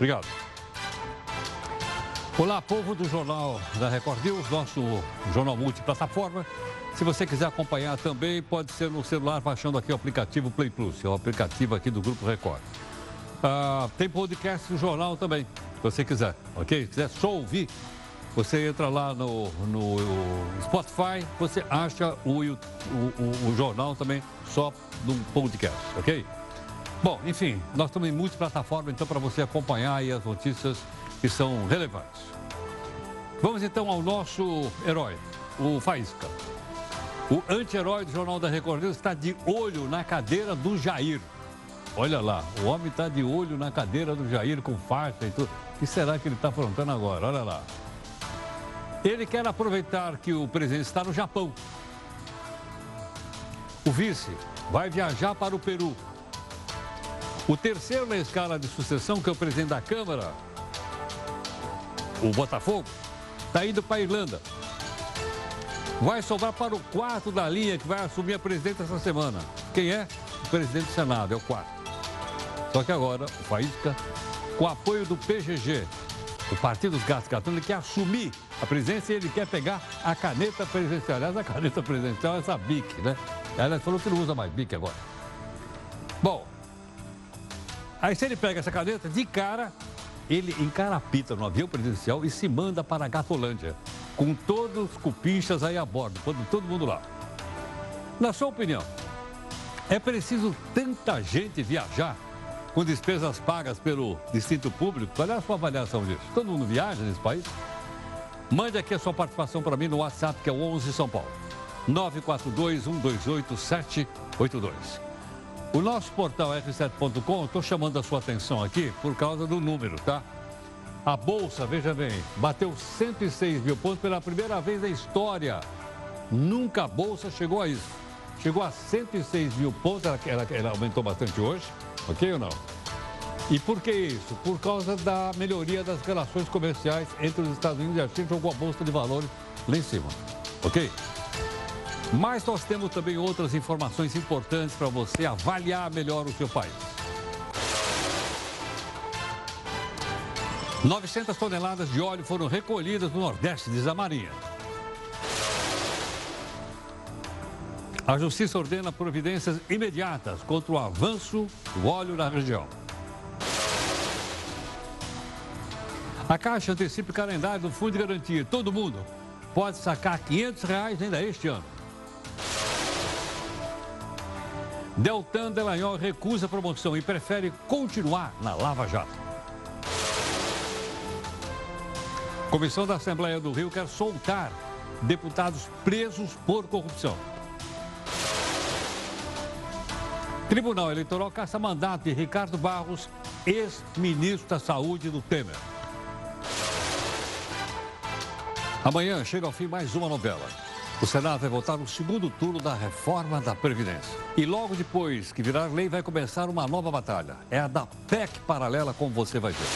Obrigado. Olá, povo do Jornal da Record News, nosso jornal multiplataforma. Se você quiser acompanhar também, pode ser no celular baixando aqui o aplicativo Play Plus, é o aplicativo aqui do Grupo Record. Ah, tem podcast no jornal também, se você quiser, ok? Se quiser só ouvir, você entra lá no, no Spotify, você acha o, o, o, o jornal também só no podcast, ok? Bom, enfim, nós estamos em multiplataforma, então para você acompanhar aí as notícias que são relevantes. Vamos então ao nosso herói, o Faísca. O anti-herói do Jornal da Record News está de olho na cadeira do Jair. Olha lá, o homem está de olho na cadeira do Jair com faixa e tudo. O que será que ele está aprontando agora? Olha lá. Ele quer aproveitar que o presidente está no Japão. O vice vai viajar para o Peru. O terceiro na escala de sucessão, que é o presidente da Câmara, o Botafogo, está indo para a Irlanda. Vai sobrar para o quarto da linha que vai assumir a presidência essa semana. Quem é? O presidente do Senado, é o quarto. Só que agora, o Faísca, com apoio do PGG, o Partido dos Catando, ele quer assumir a presidência e ele quer pegar a caneta presidencial. Aliás, a caneta presidencial é essa BIC, né? Ela falou que não usa mais BIC agora. Bom, aí se ele pega essa caneta, de cara, ele encarapita no avião presidencial e se manda para a Gatolândia, com todos os cupinchas aí a bordo, todo mundo lá. Na sua opinião, é preciso tanta gente viajar com despesas pagas pelo Distrito Público? Qual é a sua avaliação disso? Todo mundo viaja nesse país? Mande aqui a sua participação para mim no WhatsApp, que é o 11 São Paulo. 942 128 782. O nosso portal r7.com, estou chamando a sua atenção aqui por causa do número, tá? A Bolsa, veja bem, bateu 106 mil pontos pela primeira vez na história. Nunca a Bolsa chegou a isso. Chegou a 106 mil pontos, ela, ela, ela aumentou bastante hoje, ok ou não? E por que isso? Por causa da melhoria das relações comerciais entre os Estados Unidos e a China, jogou a Bolsa de Valores lá em cima, ok? Mas nós temos também outras informações importantes para você avaliar melhor o seu país. 900 toneladas de óleo foram recolhidas no Nordeste, diz a Marinha. A Justiça ordena providências imediatas contra o avanço do óleo na região. A Caixa antecipa o calendário do Fundo de Garantia. Todo mundo pode sacar 500 reais ainda este ano. Deltan Delanhol recusa a promoção e prefere continuar na Lava Jato. Comissão da Assembleia do Rio quer soltar deputados presos por corrupção. Tribunal Eleitoral caça mandato de Ricardo Barros, ex-ministro da Saúde do Temer. Amanhã chega ao fim mais uma novela. O Senado vai votar no segundo turno da reforma da Previdência. E logo depois que virar lei, vai começar uma nova batalha. É a da PEC paralela, como você vai ver.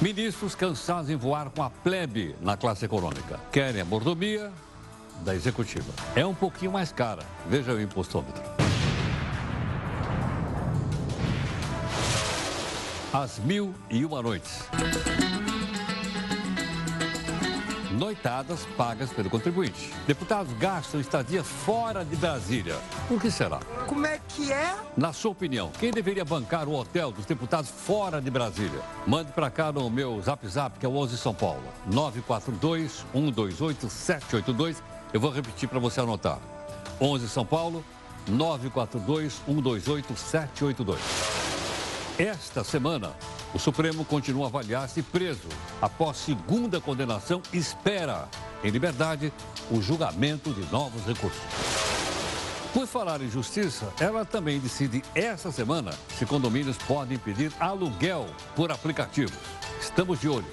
Ministros cansados em voar com a plebe na classe econômica. Querem a mordomia da executiva. É um pouquinho mais cara. Veja o impostômetro. Às mil e uma noites noitadas pagas pelo contribuinte. Deputados gastam estadia fora de Brasília. Por que será? Como é que é? Na sua opinião, quem deveria bancar o hotel dos deputados fora de Brasília? Mande para cá no meu zap zap, que é o 11 São Paulo. 942 128 782. Eu vou repetir para você anotar. 11 São Paulo, 942 128 782. Esta semana, o Supremo continua a avaliar se preso, após segunda condenação, espera, em liberdade, o julgamento de novos recursos. Por falar em justiça, ela também decide essa semana se condomínios podem pedir aluguel por aplicativos. Estamos de olho.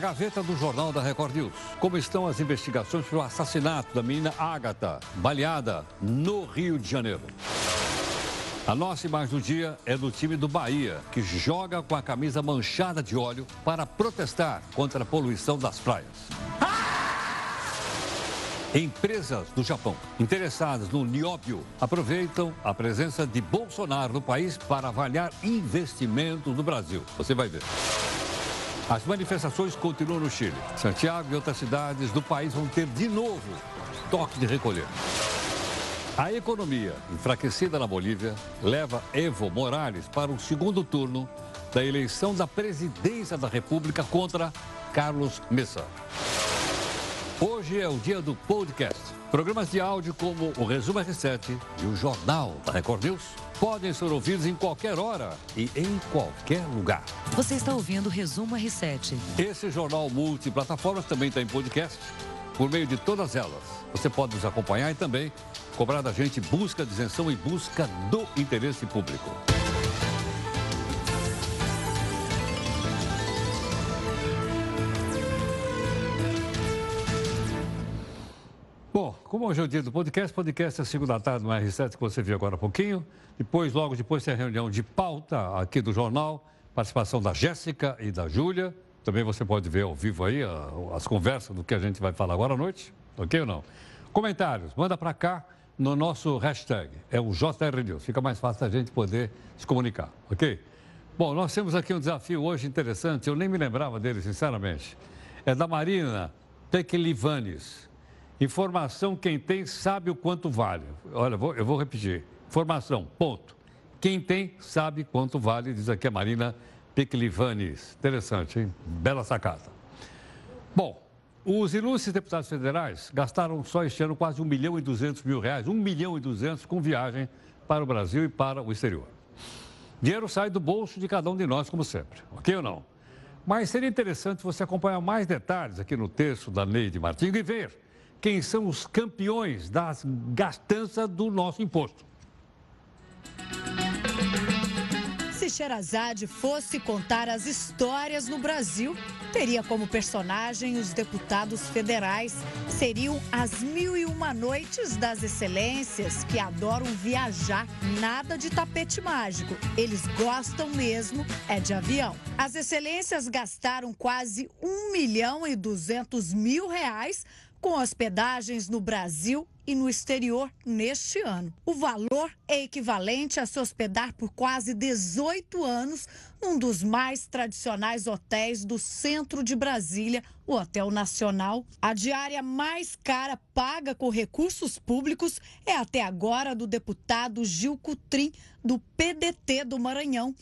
Gaveta do Jornal da Record News. Como estão as investigações pelo assassinato da menina Ágata, baleada no Rio de Janeiro? A nossa imagem do dia é do time do Bahia, que joga com a camisa manchada de óleo para protestar contra a poluição das praias. Empresas do Japão interessadas no nióbio aproveitam a presença de Bolsonaro no país para avaliar investimentos no Brasil. Você vai ver. As manifestações continuam no Chile. Santiago e outras cidades do país vão ter de novo toque de recolher. A economia enfraquecida na Bolívia leva Evo Morales para o segundo turno da eleição da presidência da República contra Carlos Messa. Hoje é o dia do podcast. Programas de áudio como o Resumo R7 e o Jornal da Record News podem ser ouvidos em qualquer hora e em qualquer lugar. Você está ouvindo o Resumo R7. Esse jornal multiplataformas também está em podcast por meio de todas elas. Você pode nos acompanhar e também cobrar da gente busca de isenção e busca do interesse público. Bom, como hoje é o dia do podcast, podcast é segunda tarde no R7 que você viu agora há pouquinho. Depois, logo depois, tem a reunião de pauta aqui do jornal, participação da Jéssica e da Júlia. Também você pode ver ao vivo aí as conversas do que a gente vai falar agora à noite, ok ou não? Comentários, manda para cá no nosso hashtag, é o JR News. Fica mais fácil a gente poder se comunicar, ok? Bom, nós temos aqui um desafio hoje interessante, eu nem me lembrava dele, sinceramente. É da Marina Teklivanes. Informação, quem tem sabe o quanto vale. Olha, eu vou repetir. Informação, ponto. Quem tem sabe quanto vale, diz aqui a Marina Peclivanes. Interessante, hein? Bela sacada. Bom, os ilustres deputados federais gastaram só este ano quase 1 milhão e 200 mil reais, 1 milhão e 200 com viagem para o Brasil e para o exterior. Dinheiro sai do bolso de cada um de nós, como sempre, ok ou não? Mas seria interessante você acompanhar mais detalhes aqui no texto da Neide Martins e ver quem são os campeões das gastanças do nosso imposto. Se Sherazade fosse contar as histórias no Brasil, teria como personagem os deputados federais. Seriam as mil e uma noites das excelências que adoram viajar. Nada de tapete mágico. Eles gostam mesmo é de avião. As excelências gastaram quase um milhão e duzentos mil reais com hospedagens no Brasil e no exterior neste ano. O valor é equivalente a se hospedar por quase 18 anos num dos mais tradicionais hotéis do centro de Brasília, o Hotel Nacional. A diária mais cara paga com recursos públicos é até agora do deputado Gil Cutrim, do PDT do Maranhão.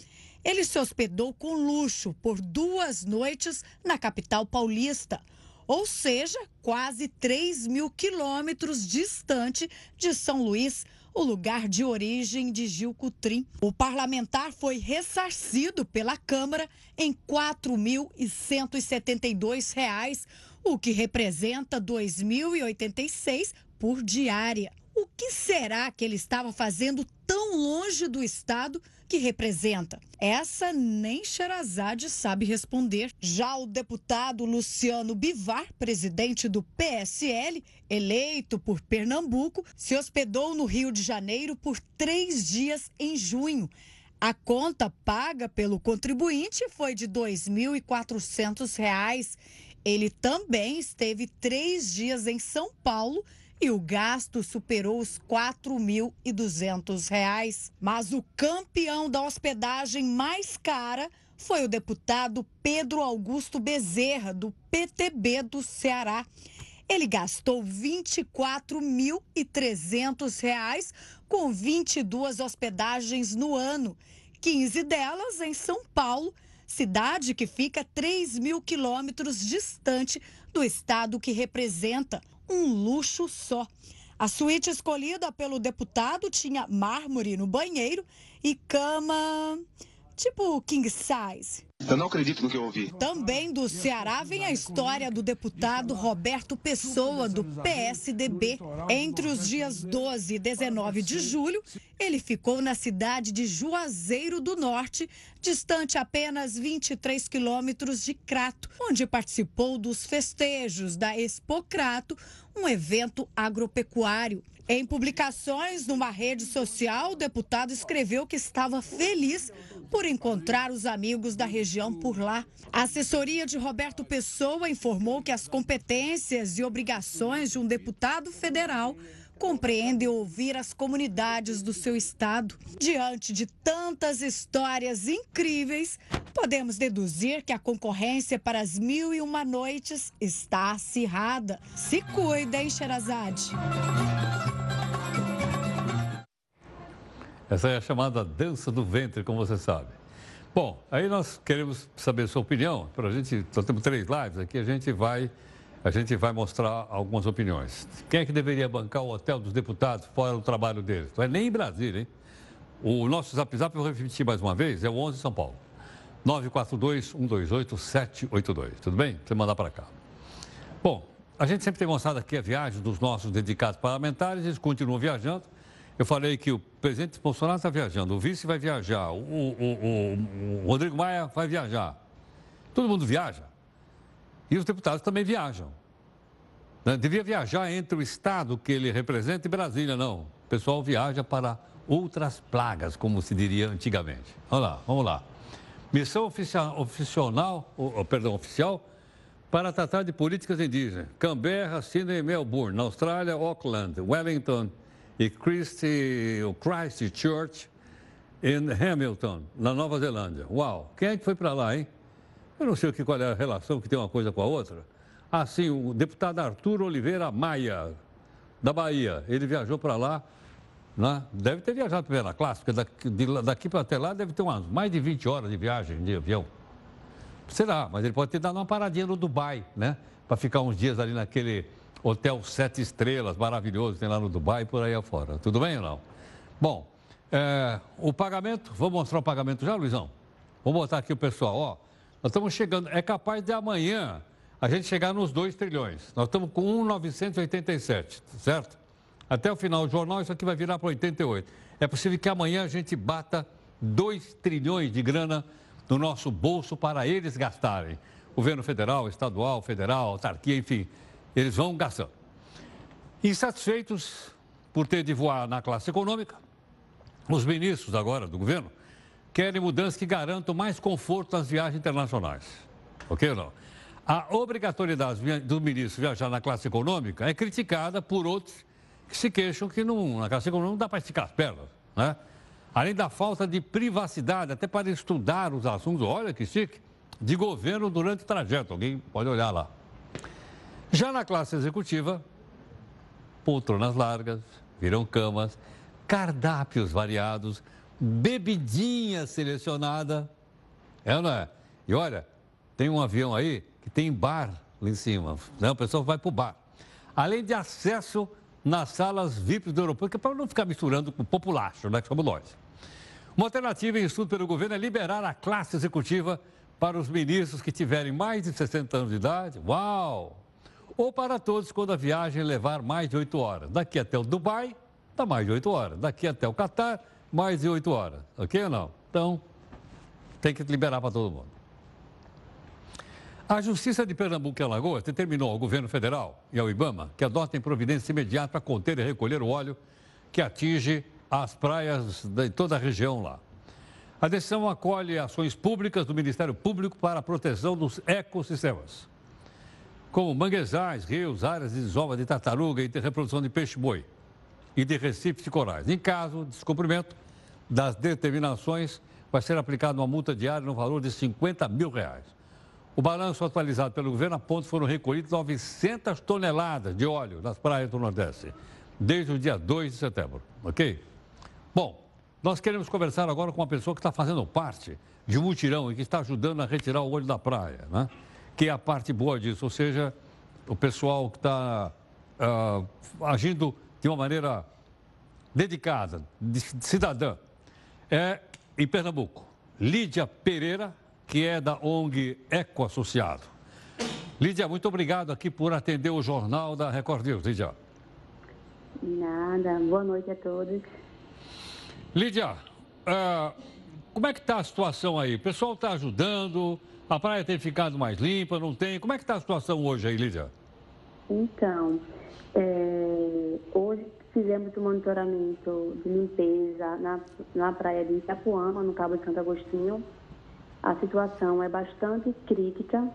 Ele se hospedou com luxo por duas noites na capital paulista ou seja, quase 3 mil quilômetros distante de São Luís, o lugar de origem de Gil Cutrim. O parlamentar foi ressarcido pela Câmara em R$ 4.172, o que representa R$ 2.086 por diária. O que será que ele estava fazendo tão longe do Estado que representa? Essa nem Sherazade sabe responder. Já o deputado Luciano Bivar, presidente do PSL, eleito por Pernambuco, se hospedou no Rio de Janeiro por três dias em junho. A conta paga pelo contribuinte foi de R$ 2.400. Ele também esteve três dias em São Paulo e o gasto superou os R$ 4.200. Mas o campeão da hospedagem mais cara foi o deputado Pedro Augusto Bezerra, do PTB do Ceará. Ele gastou R$ 24.300 com 22 hospedagens no ano, 15 delas em São Paulo, cidade que fica 3 mil quilômetros distante do estado que representa um luxo só. A suíte escolhida pelo deputado tinha mármore no banheiro e cama tipo king size. Eu não acredito no que eu ouvi. Também do Ceará vem a história do deputado Roberto Pessoa, do PSDB. Entre os dias 12 e 19 de julho, ele ficou na cidade de Juazeiro do Norte, distante apenas 23 quilômetros de Crato, onde participou dos festejos da Expo Crato, um evento agropecuário. Em publicações numa rede social, o deputado escreveu que estava feliz por encontrar os amigos da região por lá. A assessoria de Roberto Pessoa informou que as competências e obrigações de um deputado federal compreende ouvir as comunidades do seu estado. Diante de tantas histórias incríveis, podemos deduzir que a concorrência para as mil e uma noites está acirrada. Se cuida, hein, Sherazade? Essa é a chamada dança do ventre, como você sabe. Bom, aí nós queremos saber sua opinião. Para a gente, nós temos três lives aqui, a gente vai a gente vai mostrar algumas opiniões. Quem é que deveria bancar o hotel dos deputados fora o trabalho deles? Não é nem em Brasília, hein? O nosso zap zap, eu vou repetir mais uma vez, é o 11 São Paulo. 942-128-782. Tudo bem? Você mandar para cá. Bom, a gente sempre tem mostrado aqui a viagem dos nossos dedicados parlamentares, eles continuam viajando. Eu falei que o presidente Bolsonaro está viajando, o vice vai viajar, o, o, o, o Rodrigo Maia vai viajar. Todo mundo viaja. E os deputados também viajam. Né? Devia viajar entre o estado que ele representa e Brasília, não. O pessoal viaja para outras plagas, como se diria antigamente. Vamos lá, vamos lá. Missão oficial, oh, perdão, oficial para tratar de políticas indígenas. Canberra, Sydney, Melbourne, na Austrália, Auckland, Wellington e Christchurch, em Hamilton, na Nova Zelândia. Uau! Quem é que foi para lá, hein? Eu não sei qual é a relação que tem uma coisa com a outra. Ah, sim, o deputado Arthur Oliveira Maia, da Bahia, ele viajou para lá, né? deve ter viajado classe, porque daqui, daqui para até lá deve ter umas mais de 20 horas de viagem de avião. Será, mas ele pode ter dado uma paradinha no Dubai, né? Para ficar uns dias ali naquele hotel sete estrelas maravilhoso tem lá no Dubai e por aí afora. Tudo bem ou não? Bom, é, o pagamento, vou mostrar o pagamento já, Luizão? Vou botar aqui o pessoal, ó. Nós estamos chegando, é capaz de amanhã a gente chegar nos 2 trilhões. Nós estamos com 1,987, certo? Até o final do jornal, isso aqui vai virar para 88. É possível que amanhã a gente bata 2 trilhões de grana no nosso bolso para eles gastarem. Governo federal, estadual, federal, autarquia, enfim, eles vão gastando. Insatisfeitos por ter de voar na classe econômica, os ministros agora do governo querem mudanças que garantam mais conforto nas viagens internacionais. Ok ou não? A obrigatoriedade do ministro viajar na classe econômica é criticada por outros que se queixam que não, na classe econômica não dá para esticar as pernas. Né? Além da falta de privacidade, até para estudar os assuntos, olha que chique, de governo durante o trajeto. Alguém pode olhar lá. Já na classe executiva, poltronas largas, viram camas, cardápios variados, bebidinha selecionada. É ou não é? E olha, tem um avião aí que tem bar lá em cima. Né? O pessoal vai para o bar. Além de acesso nas salas VIP do aeroporto, que é para não ficar misturando com o populacho, né? Que somos nós. Uma alternativa em estudo pelo governo é liberar a classe executiva para os ministros que tiverem mais de 60 anos de idade. Uau! Ou para todos quando a viagem levar mais de 8 horas. Daqui até o Dubai, dá mais de 8 horas. Daqui até o Catar, mais de oito horas, ok ou não? Então, tem que liberar para todo mundo. A Justiça de Pernambuco e Alagoas determinou ao governo federal e ao IBAMA que adotem providência imediata para conter e recolher o óleo que atinge as praias de toda a região lá. A decisão acolhe ações públicas do Ministério Público para a proteção dos ecossistemas, como manguezais, rios, áreas de desova de tartaruga e de reprodução de peixe-boi e de recifes de corais. Em caso de descumprimento das determinações, vai ser aplicada uma multa diária no valor de 50 mil reais. O balanço atualizado pelo governo aponta que foram recolhidas 900 toneladas de óleo nas praias do Nordeste, desde o dia 2 de setembro, ok? Bom, nós queremos conversar agora com uma pessoa que está fazendo parte de um mutirão e que está ajudando a retirar o olho da praia, né? Que é a parte boa disso, ou seja, o pessoal que está uh, agindo de uma maneira dedicada, de cidadã, é em Pernambuco. Lídia Pereira, que é da ONG Eco Associado. Lídia, muito obrigado aqui por atender o Jornal da Record News. Lídia. Nada, boa noite a todos. Lídia, uh, como é que está a situação aí? O pessoal está ajudando, a praia tem ficado mais limpa, não tem? Como é que está a situação hoje aí, Lídia? Então, é, hoje fizemos o monitoramento de limpeza na, na praia de Itapuama, no Cabo de Santo Agostinho. A situação é bastante crítica.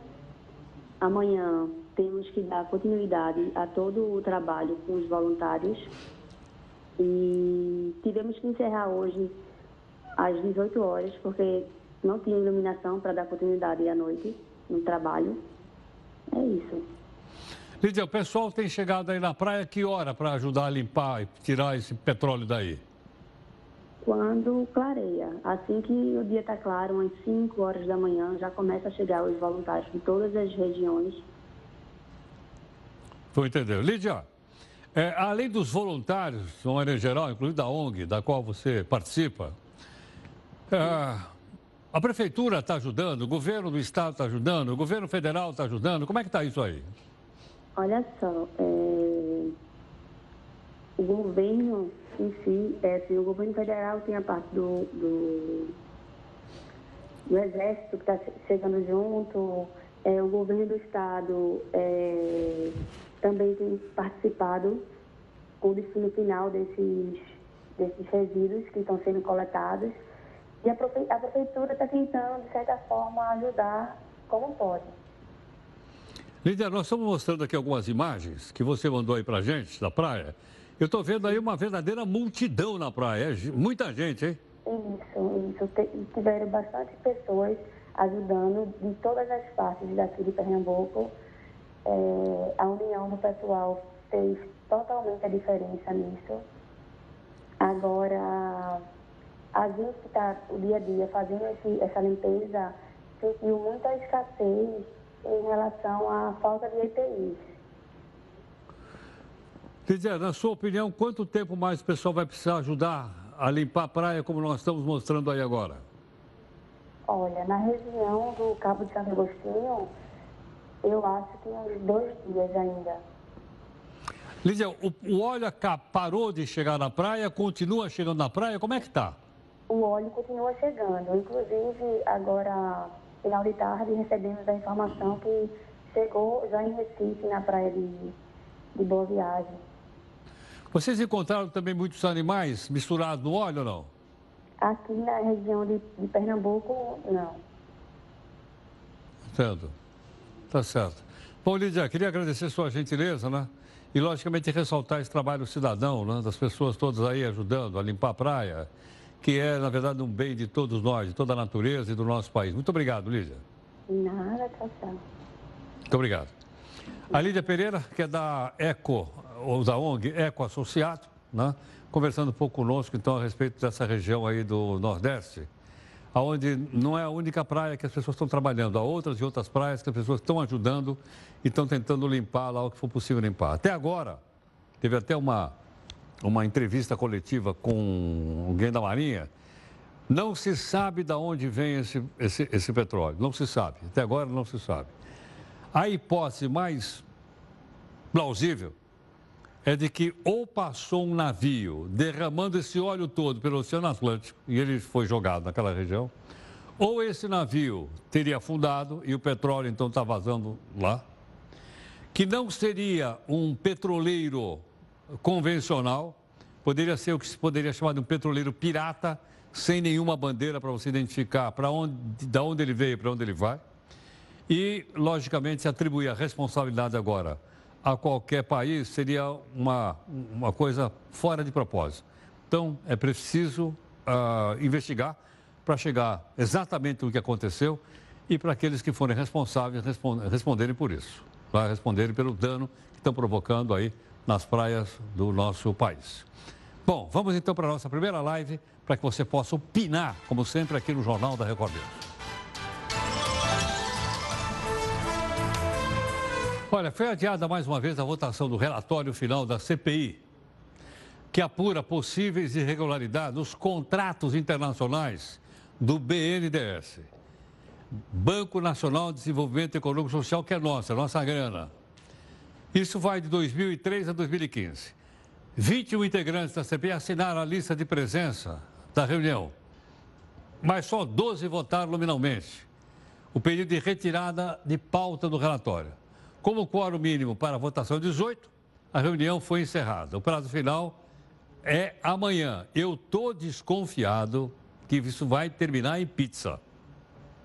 Amanhã temos que dar continuidade a todo o trabalho com os voluntários. E tivemos que encerrar hoje às 18 horas, porque não tinha iluminação para dar continuidade à noite no trabalho. É isso. Lídia, o pessoal tem chegado aí na praia que hora para ajudar a limpar e tirar esse petróleo daí? Quando clareia. Assim que o dia está claro, às 5 horas da manhã, já começa a chegar os voluntários de todas as regiões. Vou entender. Lídia, é, além dos voluntários, de maneira geral, incluindo da ONG, da qual você participa, é, a prefeitura está ajudando, o governo do estado está ajudando, o governo federal está ajudando. Como é que está isso aí? Olha só, é... o governo em si, é, assim, o governo federal tem a parte do, do, do exército que está chegando junto, é, o governo do estado é, também tem participado com o destino final desses, desses resíduos que estão sendo coletados. E a, prefeitura está tentando, de certa forma, ajudar como pode. Lídia, nós estamos mostrando aqui algumas imagens que você mandou aí para gente da praia. Eu estou vendo aí uma verdadeira multidão na praia, é muita gente, hein? Isso, isso. Tiveram bastante pessoas ajudando de todas as partes daqui de Pernambuco. É, a união do pessoal fez totalmente a diferença nisso. Agora, a gente que está o dia a dia fazendo esse, essa limpeza sentiu muita escassez em relação à falta de EPIs. Lídia, na sua opinião, quanto tempo mais o pessoal vai precisar ajudar a limpar a praia como nós estamos mostrando aí agora? Olha, na região do Cabo de Santo Agostinho, eu acho que uns dois dias ainda. Lídia, o, o óleo parou de chegar na praia, continua chegando na praia, como é que está? O óleo continua chegando, inclusive agora final de tarde, recebemos a informação que chegou já em Recife, na praia de, de Boa Viagem. Vocês encontraram também muitos animais misturados no óleo ou não? Aqui na região de, de Pernambuco, não. Entendo. Tá certo. Bom, Lídia, queria agradecer sua gentileza, né? E, logicamente, ressaltar esse trabalho cidadão, né? Das pessoas todas aí ajudando a limpar a praia, que é, na verdade, um bem de todos nós, de toda a natureza e do nosso país. Muito obrigado, Lídia. Nada, tchau. Muito obrigado. A Lídia Pereira, que é da ECO, ou da ONG ECO Associado, né? conversando um pouco conosco, então, a respeito dessa região aí do Nordeste, onde não é a única praia que as pessoas estão trabalhando, há outras e outras praias que as pessoas estão ajudando e estão tentando limpar lá o que for possível limpar. Até agora, teve até uma uma entrevista coletiva com alguém da Marinha, não se sabe de onde vem esse, esse, esse petróleo. Não se sabe. Até agora não se sabe. A hipótese mais plausível é de que ou passou um navio derramando esse óleo todo pelo Oceano Atlântico e ele foi jogado naquela região, ou esse navio teria afundado e o petróleo então está vazando lá, que não seria um petroleiro convencional, poderia ser o que se poderia chamar de um petroleiro pirata, sem nenhuma bandeira para você identificar para onde, da onde ele veio, para onde ele vai. E, logicamente, se atribuir a responsabilidade agora a qualquer país seria uma, uma coisa fora de propósito. Então, é preciso uh, investigar para chegar exatamente no que aconteceu e para aqueles que forem responsáveis responderem por isso, responderem pelo dano que estão provocando aí nas praias do nosso país. Bom, vamos então para a nossa primeira live, para que você possa opinar, como sempre, aqui no Jornal da Record. Olha, foi adiada mais uma vez a votação do relatório final da CPI, que apura possíveis irregularidades nos contratos internacionais do BNDES, Banco Nacional de Desenvolvimento Econômico e Social, que é nossa, nossa grana. Isso vai de 2003 a 2015. 21 integrantes da CPI assinaram a lista de presença da reunião, mas só 12 votaram nominalmente. O pedido de retirada de pauta do relatório. Como o quórum mínimo para a votação 18, a reunião foi encerrada. O prazo final é amanhã. Eu estou desconfiado que isso vai terminar em pizza.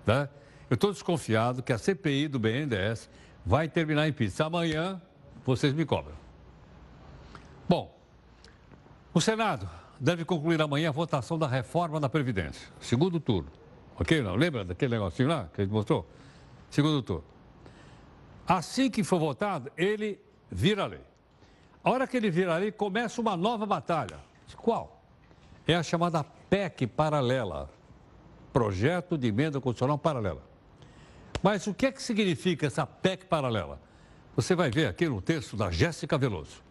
Tá? Eu estou desconfiado que a CPI do BNDES vai terminar em pizza. Amanhã vocês me cobram. Bom, o Senado deve concluir amanhã a votação da reforma da Previdência. Segundo turno. Ok? Não? Lembra daquele negocinho lá que a gente mostrou? Segundo turno. Assim que for votado, ele vira lei. A hora que ele vira lei, começa uma nova batalha. Qual? É a chamada PEC paralela. Projeto de Emenda Constitucional Paralela. Mas o que é que significa essa PEC paralela? Você vai ver aqui no texto da Jéssica Veloso.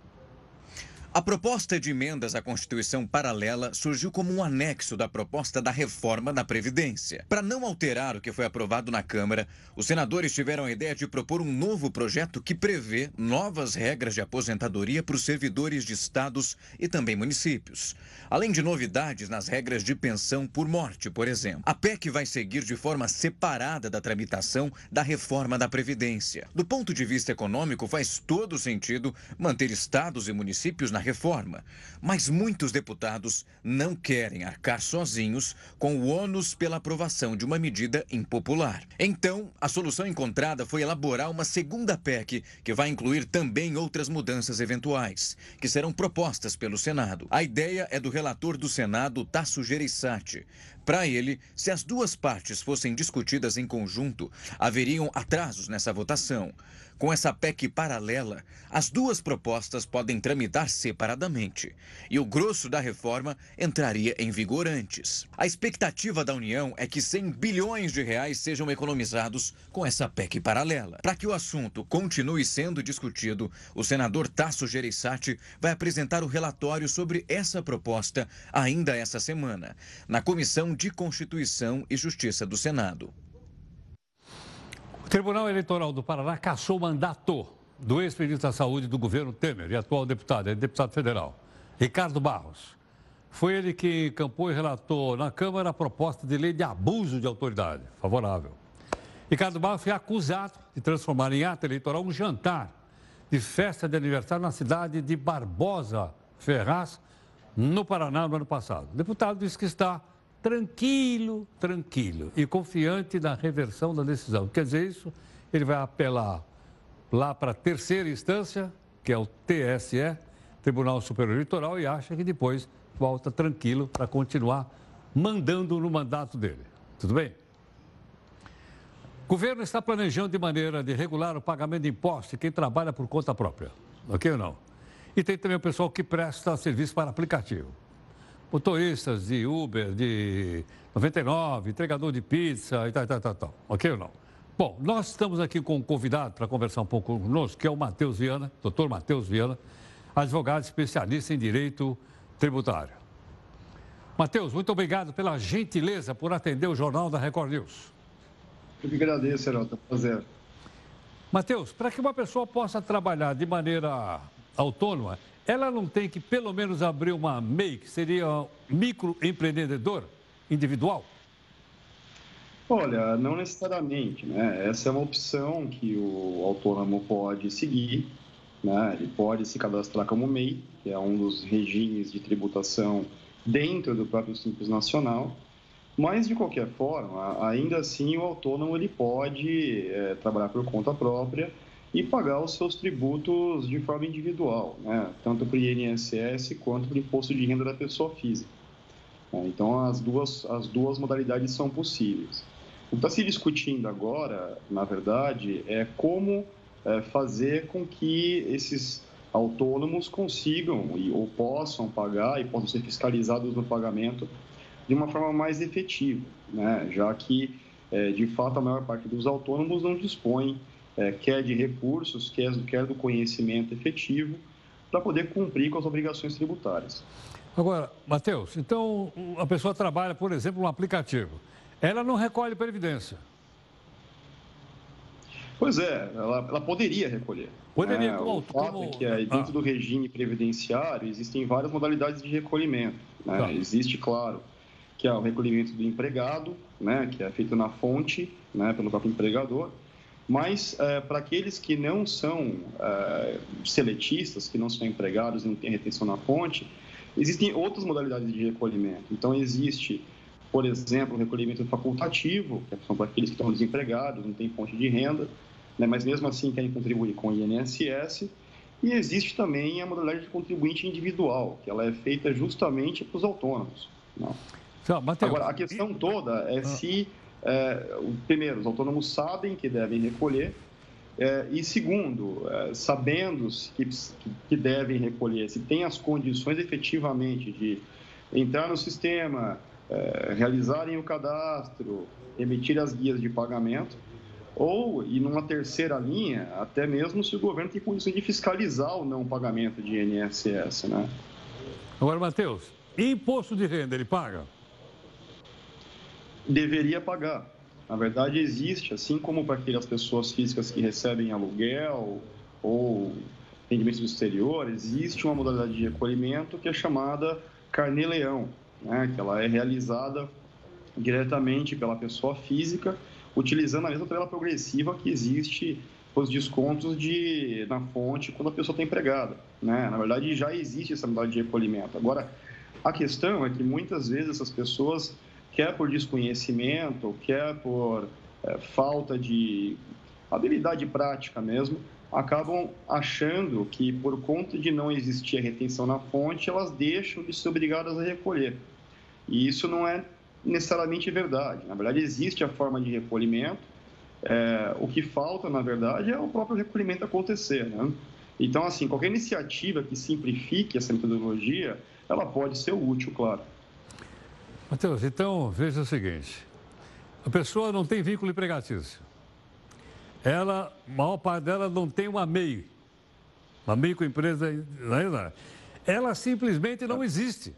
A proposta de emendas à Constituição paralela surgiu como um anexo da proposta da reforma da Previdência. Para não alterar o que foi aprovado na Câmara, os senadores tiveram a ideia de propor um novo projeto que prevê novas regras de aposentadoria para os servidores de estados e também municípios. Além de novidades nas regras de pensão por morte, por exemplo. A PEC vai seguir de forma separada da tramitação da reforma da Previdência. Do ponto de vista econômico, faz todo sentido manter estados e municípios na reforma, mas muitos deputados não querem arcar sozinhos com o ônus pela aprovação de uma medida impopular. Então, a solução encontrada foi elaborar uma segunda PEC, que vai incluir também outras mudanças eventuais, que serão propostas pelo Senado. A ideia é do relator do Senado, Tasso Gereissati. Para ele, se as duas partes fossem discutidas em conjunto, haveriam atrasos nessa votação. Com essa PEC paralela, as duas propostas podem tramitar separadamente e o grosso da reforma entraria em vigor antes. A expectativa da União é que 100 bilhões de reais sejam economizados com essa PEC paralela. Para que o assunto continue sendo discutido, o senador Tasso Gereissati vai apresentar o relatório sobre essa proposta ainda essa semana, na Comissão de Constituição e Justiça do Senado. O Tribunal Eleitoral do Paraná cassou o mandato do ex-ministro da Saúde do governo Temer e atual deputado, é deputado federal, Ricardo Barros. Foi ele que encampou e relatou na Câmara a proposta de lei de abuso de autoridade, favorável. Ricardo Barros foi acusado de transformar em ato eleitoral um jantar de festa de aniversário na cidade de Barbosa Ferraz, no Paraná, no ano passado. O deputado disse que está tranquilo, tranquilo e confiante na reversão da decisão. Quer dizer isso? Ele vai apelar lá para a terceira instância, que é o TSE, Tribunal Superior Eleitoral, e acha que depois volta tranquilo para continuar mandando no mandato dele. Tudo bem? O governo está planejando de maneira de regular o pagamento de impostos de quem trabalha por conta própria. Ok ou não? E tem também o pessoal que presta serviço para aplicativo motoristas de Uber, de 99, entregador de pizza e tal, tal, tal, tal. Ok ou não? Bom, nós estamos aqui com um convidado para conversar um pouco conosco, que é o Matheus Viana, doutor Matheus Viana, advogado especialista em direito tributário. Matheus, muito obrigado pela gentileza por atender o Jornal da Record News. Eu que agradeço, Heraldo. Prazer. Matheus, para que uma pessoa possa trabalhar de maneira autônoma, ela não tem que pelo menos abrir uma MEI, que seria microempreendedor individual? Olha, não necessariamente, né? Essa é uma opção que o autônomo pode seguir, né? Ele pode se cadastrar como MEI, que é um dos regimes de tributação dentro do próprio Simples Nacional, mas de qualquer forma, ainda assim o autônomo ele pode é, trabalhar por conta própria e pagar os seus tributos de forma individual, né? tanto para o INSS quanto para o imposto de renda da pessoa física. Né? Então, as duas, as duas modalidades são possíveis. O que está se discutindo agora, na verdade, é como é, fazer com que esses autônomos consigam e, ou possam pagar e possam ser fiscalizados no pagamento de uma forma mais efetiva, né? já que, é, de fato, a maior parte dos autônomos não dispõe é, quer de recursos, quer, quer do conhecimento efetivo, para poder cumprir com as obrigações tributárias. Agora, Matheus, então a pessoa trabalha, por exemplo, um aplicativo. Ela não recolhe previdência. Pois é, ela, ela poderia recolher. Poderia, é, como, o fato como... é que é, dentro ah. do regime previdenciário existem várias modalidades de recolhimento. Né? Tá. Existe, claro, que é o recolhimento do empregado, né, que é feito na fonte, né, pelo próprio empregador, mas é, para aqueles que não são é, seletistas, que não são empregados e não têm retenção na fonte, Existem outras modalidades de recolhimento. Então, existe, por exemplo, o recolhimento facultativo, que são para aqueles que estão desempregados, não têm fonte de renda, né, mas mesmo assim querem contribuir com o INSS. E existe também a modalidade de contribuinte individual, que ela é feita justamente para os autônomos. Não. Agora, a questão toda é ah. se, é, primeiro, os autônomos sabem que devem recolher, é, e segundo, é, sabendo que, que devem recolher, se tem as condições efetivamente de entrar no sistema, é, realizarem o cadastro, emitir as guias de pagamento, ou, e numa terceira linha, até mesmo se o governo tem condições de fiscalizar o não pagamento de INSS, né? Agora, Matheus, imposto de renda ele paga? Deveria pagar. Na verdade, existe, assim como para aquelas pessoas físicas que recebem aluguel ou rendimentos do exterior, existe uma modalidade de recolhimento que é chamada carnê-leão, né? que ela é realizada diretamente pela pessoa física, utilizando a mesma tabela progressiva que existe os descontos de, na fonte quando a pessoa está empregada. Né? Na verdade, já existe essa modalidade de recolhimento. Agora, a questão é que muitas vezes essas pessoas quer por desconhecimento, quer por é, falta de habilidade prática mesmo, acabam achando que por conta de não existir a retenção na fonte, elas deixam de ser obrigadas a recolher. E isso não é necessariamente verdade. Na verdade, existe a forma de recolhimento. É, o que falta, na verdade, é o próprio recolhimento acontecer. Né? Então, assim, qualquer iniciativa que simplifique essa metodologia, ela pode ser útil, claro. Matheus, então veja o seguinte: a pessoa não tem vínculo empregatício. Ela, a maior parte dela não tem uma MEI, uma microempresa. É ela simplesmente não existe.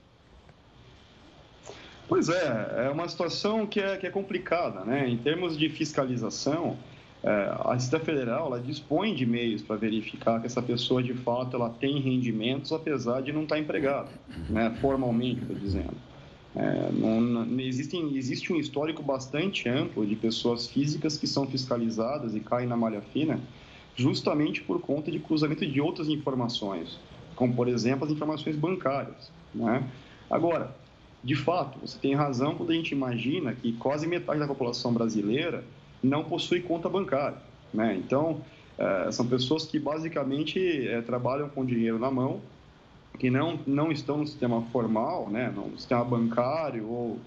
Pois é, é uma situação que é, que é complicada, né? Em termos de fiscalização, é, a Receita Federal ela dispõe de meios para verificar que essa pessoa de fato ela tem rendimentos, apesar de não estar empregada, né? formalmente, estou dizendo. É, não, não, existem, existe um histórico bastante amplo de pessoas físicas que são fiscalizadas e caem na malha fina justamente por conta de cruzamento de outras informações, como, por exemplo, as informações bancárias. Né? Agora, de fato, você tem razão quando a gente imagina que quase metade da população brasileira não possui conta bancária. Né? Então, é, são pessoas que basicamente é, trabalham com dinheiro na mão que não, não estão no sistema formal, né, no sistema bancário ou,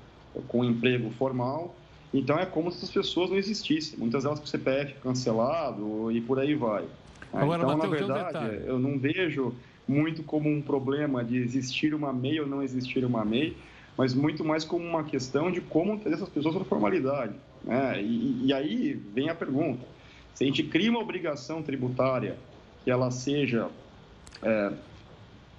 com emprego formal. Então é como se as pessoas não existissem. Muitas delas com o CPF cancelado e por aí vai. Agora, então, Mateus, na verdade, um eu não vejo muito como um problema de existir uma MEI ou não existir uma MEI, mas muito mais como uma questão de como ter essas pessoas para formalidade. Né? E, e, aí vem a pergunta: se a gente cria uma obrigação tributária que ela seja é,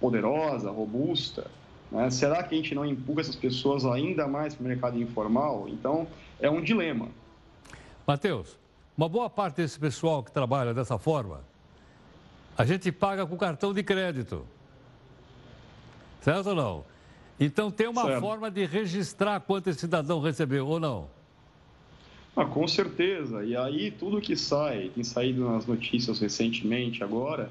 poderosa, robusta, né? será que a gente não empurra essas pessoas ainda mais para o mercado informal? Então, é um dilema. Matheus, uma boa parte desse pessoal que trabalha dessa forma, a gente paga com cartão de crédito. Certo ou não? Então tem uma certo. forma de registrar quanto esse cidadão recebeu ou não? Ah, com certeza. E aí tudo que sai, tem saído nas notícias recentemente agora,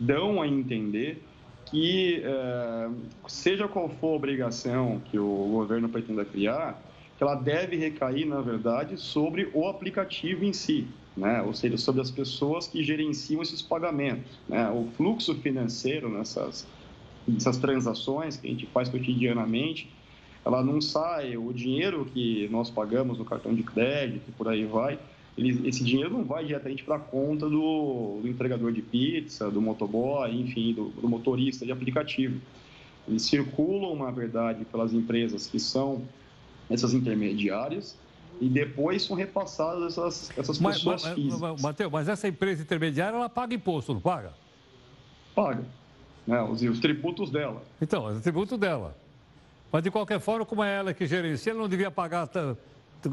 dão a entender que, é, seja qual for a obrigação que o governo pretenda criar, ela deve recair, na verdade, sobre o aplicativo em si, né? ou seja, sobre as pessoas que gerenciam esses pagamentos. Né? O fluxo financeiro nessas, nessas transações que a gente faz cotidianamente, ela não sai, o dinheiro que nós pagamos no cartão de crédito por aí vai, ele, esse dinheiro não vai diretamente para a conta do, do, entregador de pizza, do motoboy, enfim, do, do, motorista de aplicativo. Eles circulam, na verdade, pelas empresas que são essas intermediárias e depois são repassadas essas, essas mas, pessoas mas, físicas. Mateus, mas essa empresa intermediária, ela paga imposto, não paga? Paga. Né, os, os tributos dela. Então, os tributos dela. Mas, de qualquer forma, como é ela que gerencia, ela não devia pagar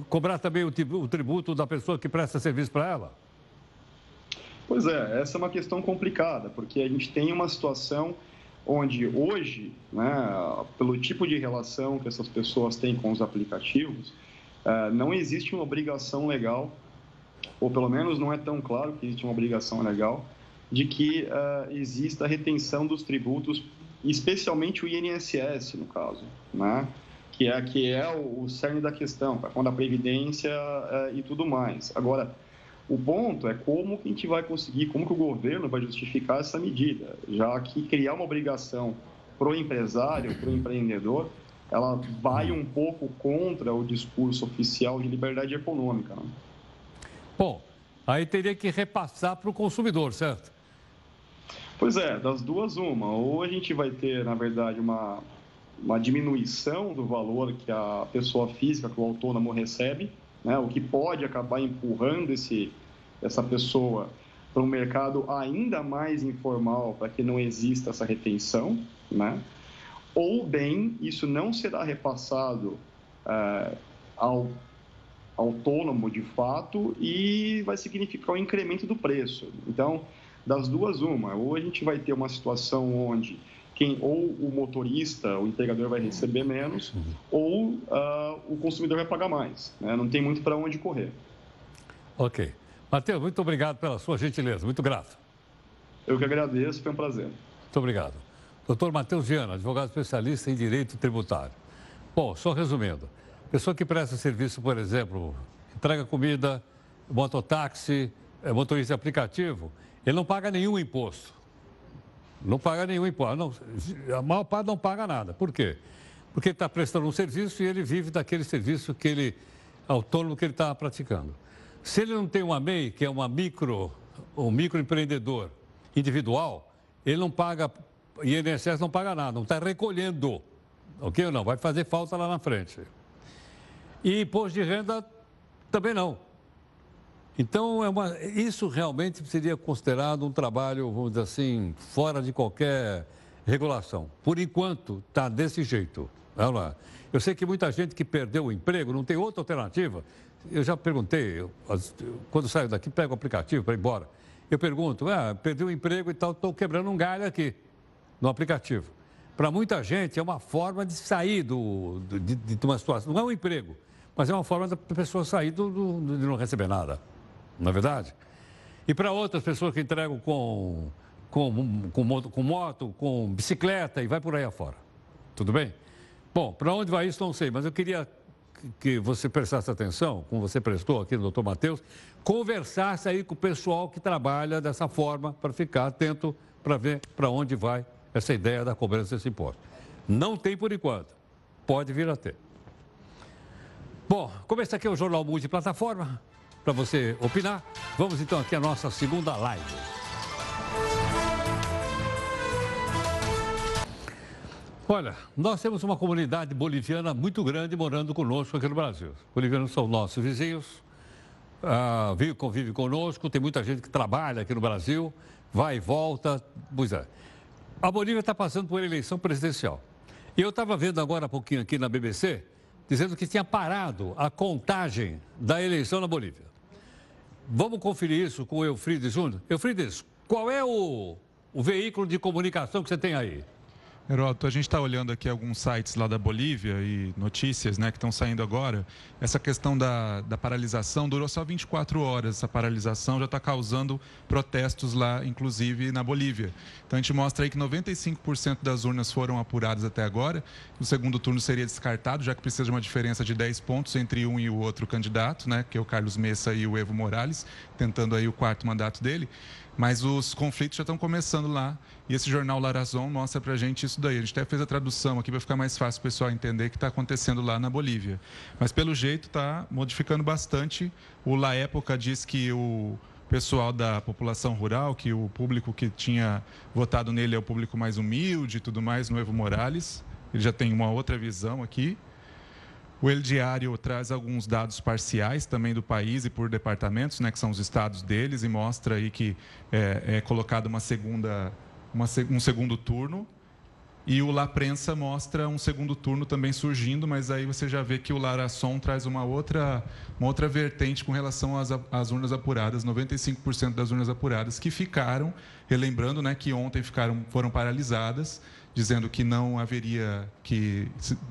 cobrar também o tributo da pessoa que presta serviço para ela? Pois é, essa é uma questão complicada, porque a gente tem uma situação onde hoje, né, pelo tipo de relação que essas pessoas têm com os aplicativos, é, não existe uma obrigação legal, ou pelo menos não é tão claro que existe uma obrigação legal, de que uh, exista a retenção dos tributos especialmente o INSS, no caso, né? Que é, que é o, o cerne da questão, quando a Previdência é, e tudo mais. Agora, o ponto é como que a gente vai conseguir, como que o governo vai justificar essa medida, já que criar uma obrigação para o empresário, para o empreendedor, ela vai um pouco contra o discurso oficial de liberdade econômica. Né? Bom, aí teria que repassar para o consumidor, certo? Pois é, das duas, uma. Ou a gente vai ter, na verdade, uma, uma diminuição do valor que a pessoa física, que o autônomo recebe, né? o que pode acabar empurrando esse, essa pessoa para um mercado ainda mais informal, para que não exista essa retenção, né? ou bem isso não será repassado é, ao autônomo de fato e vai significar o um incremento do preço. Então, das duas, uma, ou a gente vai ter uma situação onde quem ou o motorista, o empregador vai receber menos, ou uh, o consumidor vai pagar mais. Né? Não tem muito para onde correr. Ok. Matheus, muito obrigado pela sua gentileza, muito grato. Eu que agradeço, foi um prazer. Muito obrigado. Doutor Matheus Viana, advogado especialista em direito tributário. Bom, só resumindo, pessoa que presta serviço, por exemplo, entrega comida, mototáxi, é, motorista de aplicativo, ele não paga nenhum imposto. Não paga nenhum imposto. Não, a maior parte não paga nada. Por quê? Porque ele está prestando um serviço e ele vive daquele serviço que ele, autônomo que ele está praticando. Se ele não tem uma MEI, que é uma micro, um microempreendedor individual, ele não paga INSS não paga nada, não está recolhendo. Ok ou não? Vai fazer falta lá na frente. E imposto de renda também não. Então, é uma, isso realmente seria considerado um trabalho, vamos dizer assim, fora de qualquer regulação. Por enquanto, está desse jeito. Vamos lá. Eu sei que muita gente que perdeu o emprego não tem outra alternativa. Eu já perguntei, eu, quando saio daqui, pego o aplicativo para ir embora. Eu pergunto, ah, perdi o emprego e tal, estou quebrando um galho aqui no aplicativo. Para muita gente é uma forma de sair do, de, de, uma situação. Não é um emprego, mas é uma forma da pessoa sair do, do, de não receber nada. Não é verdade? E para outras pessoas que entregam com, com, com, moto, com moto, com bicicleta e vai por aí afora. Tudo bem? Bom, para onde vai isso não sei, mas eu queria que você prestasse atenção, como você prestou aqui no doutor Matheus, conversasse aí com o pessoal que trabalha dessa forma para ficar atento para ver para onde vai essa ideia da cobrança desse imposto. Não tem por enquanto, pode vir a ter. Bom, como esse aqui é o Jornal Multiplataforma, para você opinar, vamos então aqui à nossa segunda live. Olha, nós temos uma comunidade boliviana muito grande morando conosco aqui no Brasil. Os bolivianos são nossos vizinhos, ah, convive conosco, tem muita gente que trabalha aqui no Brasil, vai e volta. Pois é. A Bolívia está passando por eleição presidencial. E eu estava vendo agora há pouquinho aqui na BBC, dizendo que tinha parado a contagem da eleição na Bolívia. Vamos conferir isso com o Eufrides Júnior. Eufrides, qual é o, o veículo de comunicação que você tem aí? Heroto, a gente está olhando aqui alguns sites lá da Bolívia e notícias né, que estão saindo agora. Essa questão da, da paralisação durou só 24 horas. Essa paralisação já está causando protestos lá, inclusive na Bolívia. Então a gente mostra aí que 95% das urnas foram apuradas até agora. O segundo turno seria descartado, já que precisa de uma diferença de 10 pontos entre um e o outro candidato, né, que é o Carlos Messa e o Evo Morales, tentando aí o quarto mandato dele. Mas os conflitos já estão começando lá e esse jornal Larazon mostra para a gente isso daí. A gente até fez a tradução aqui para ficar mais fácil o pessoal entender o que está acontecendo lá na Bolívia. Mas pelo jeito está modificando bastante. O La Época diz que o pessoal da população rural, que o público que tinha votado nele é o público mais humilde e tudo mais, no Evo Morales. Ele já tem uma outra visão aqui. O El Diário traz alguns dados parciais também do país e por departamentos, né, que são os estados deles, e mostra aí que é, é colocado uma segunda, uma, um segundo turno. E o La Prensa mostra um segundo turno também surgindo, mas aí você já vê que o Larasson traz uma outra, uma outra vertente com relação às, às urnas apuradas, 95% das urnas apuradas que ficaram, relembrando né, que ontem ficaram, foram paralisadas, dizendo que não haveria, que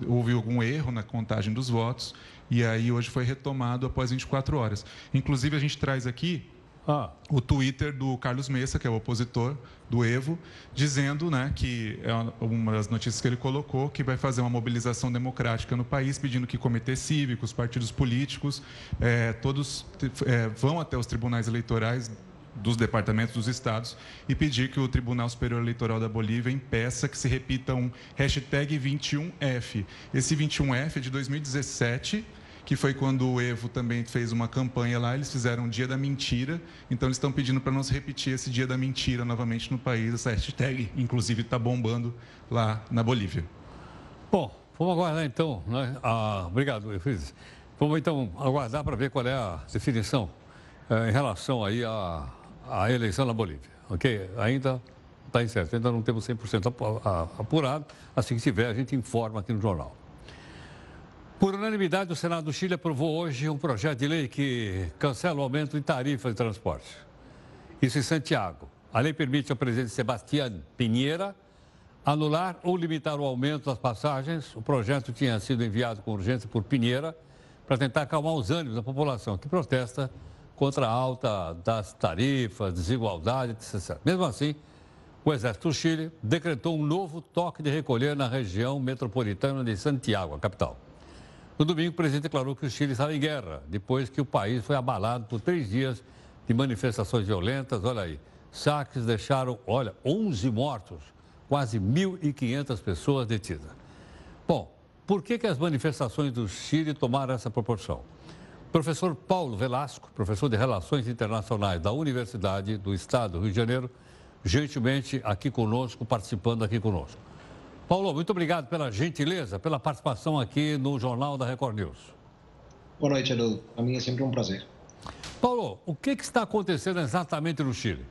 houve algum erro na contagem dos votos, e aí hoje foi retomado após 24 horas. Inclusive, a gente traz aqui ah. o Twitter do Carlos Messa, que é o opositor do Evo, dizendo né, que é uma das notícias que ele colocou, que vai fazer uma mobilização democrática no país, pedindo que comitês cívicos, partidos políticos, é, todos é, vão até os tribunais eleitorais dos departamentos dos estados e pedir que o Tribunal Superior Eleitoral da Bolívia impeça que se repita um hashtag 21F. Esse 21F é de 2017 que foi quando o Evo também fez uma campanha lá, eles fizeram o Dia da Mentira, então eles estão pedindo para não se repetir esse Dia da Mentira novamente no país, essa hashtag, inclusive, está bombando lá na Bolívia. Bom, vamos aguardar então, né? Ah, obrigado, Efrides. Vamos então aguardar para ver qual é a definição eh, em relação aí à, à eleição na Bolívia, ok? Ainda está incerto, ainda não temos 100% apurado, assim que tiver a gente informa aqui no jornal. Por unanimidade, o Senado do Chile aprovou hoje um projeto de lei que cancela o aumento em tarifas de transporte. Isso em Santiago. A lei permite ao presidente Sebastián Pinheira anular ou limitar o aumento das passagens. O projeto tinha sido enviado com urgência por Pinheira para tentar acalmar os ânimos da população que protesta contra a alta das tarifas, desigualdade, etc. Mesmo assim, o Exército do Chile decretou um novo toque de recolher na região metropolitana de Santiago, a capital. No domingo, o presidente declarou que o Chile estava em guerra, depois que o país foi abalado por três dias de manifestações violentas. Olha aí, saques deixaram, olha, 11 mortos, quase 1.500 pessoas detidas. Bom, por que, que as manifestações do Chile tomaram essa proporção? Professor Paulo Velasco, professor de Relações Internacionais da Universidade do Estado do Rio de Janeiro, gentilmente aqui conosco, participando aqui conosco. Paulo, muito obrigado pela gentileza, pela participação aqui no Jornal da Record News. Boa noite, Edu. Para mim é sempre um prazer. Paulo, o que, que está acontecendo exatamente no Chile?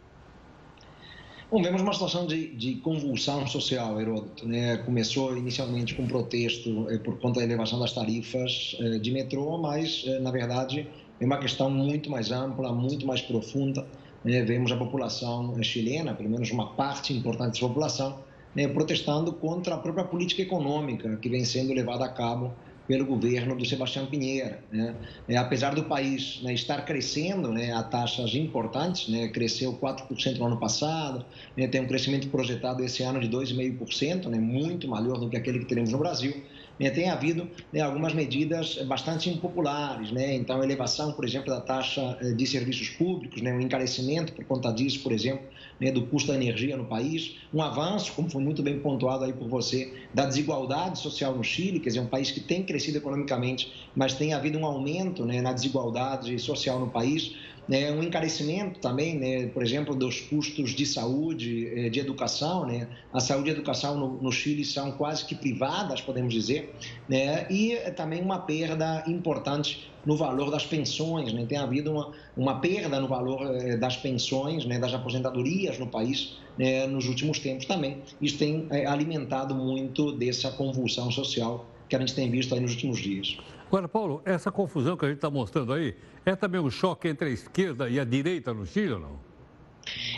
Bom, vemos uma situação de, de convulsão social, Heródoto. Né? Começou inicialmente com protesto eh, por conta da elevação das tarifas eh, de metrô, mas, eh, na verdade, é uma questão muito mais ampla, muito mais profunda. Né? Vemos a população chilena, pelo menos uma parte importante da população, né, protestando contra a própria política econômica que vem sendo levada a cabo pelo governo do Sebastião Pinheira. Né? É, apesar do país né, estar crescendo né, a taxas importantes, né, cresceu 4% no ano passado, né, tem um crescimento projetado esse ano de 2,5%, né, muito maior do que aquele que teremos no Brasil, né, tem havido né, algumas medidas bastante impopulares. Né? Então, elevação, por exemplo, da taxa eh, de serviços públicos, né, um encarecimento por conta disso, por exemplo, né, do custo da energia no país, um avanço, como foi muito bem pontuado aí por você, da desigualdade social no Chile, quer dizer, um país que tem crescido economicamente, mas tem havido um aumento né, na desigualdade social no país né, um encarecimento também, né, por exemplo, dos custos de saúde, eh, de educação. Né, a saúde e a educação no, no Chile são quase que privadas, podemos dizer, né, e também uma perda importante no valor das pensões. Né, tem havido uma, uma perda no valor eh, das pensões, né, das aposentadorias no país né, nos últimos tempos também. Isso tem eh, alimentado muito dessa convulsão social que a gente tem visto nos últimos dias. Agora, Paulo, essa confusão que a gente está mostrando aí é também um choque entre a esquerda e a direita no Chile ou não?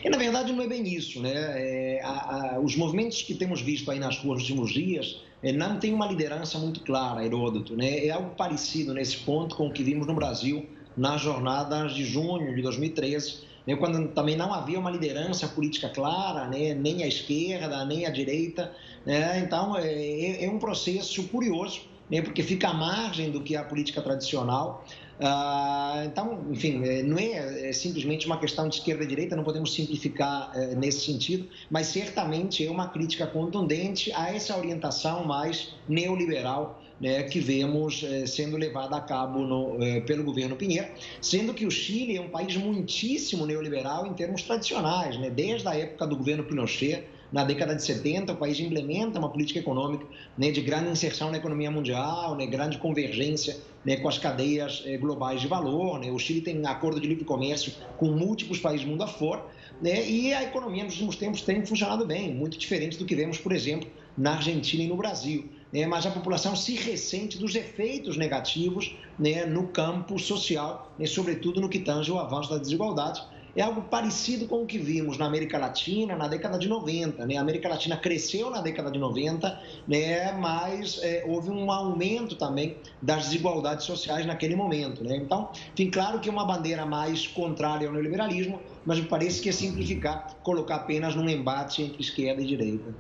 E, na verdade, não é bem isso. Né? É, a, a, os movimentos que temos visto aí nas ruas nos últimos dias é, não têm uma liderança muito clara, Heródoto. Né? É algo parecido nesse ponto com o que vimos no Brasil nas jornadas de junho de 2013, né? quando também não havia uma liderança política clara, né? nem a esquerda, nem a direita. Né? Então, é, é, é um processo curioso né, porque fica à margem do que é a política tradicional. Ah, então, enfim, é, não é, é, simplesmente uma questão de esquerda e direita, não podemos simplificar é, nesse sentido, mas certamente é uma crítica contundente a essa orientação mais neoliberal né, que vemos sendo levada a cabo no, pelo governo Pinheiro, sendo que o Chile é um país muitíssimo neoliberal em termos tradicionais, né, desde a época do governo Pinochet na década de 70, o país implementa uma política econômica né, de grande inserção na economia mundial, né, grande convergência né, com as cadeias eh, globais de valor. Né, o Chile tem acordo de livre comércio com múltiplos países mundo afora. Né, e a economia nos últimos tempos tem funcionado bem, muito diferente do que vemos, por exemplo, na Argentina e no Brasil. Né, mas a população se ressente dos efeitos negativos né, no campo social, né, sobretudo no que tange o avanço da desigualdade é algo parecido com o que vimos na América Latina na década de 90. Né? A América Latina cresceu na década de 90, né? mas é, houve um aumento também das desigualdades sociais naquele momento. Né? Então, enfim, claro que é uma bandeira mais contrária ao neoliberalismo, mas me parece que é simplificar, colocar apenas num embate entre esquerda e direita.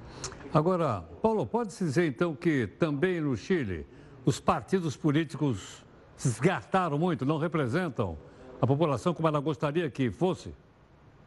Agora, Paulo, pode-se dizer então que também no Chile os partidos políticos se desgastaram muito, não representam a população como ela gostaria que fosse?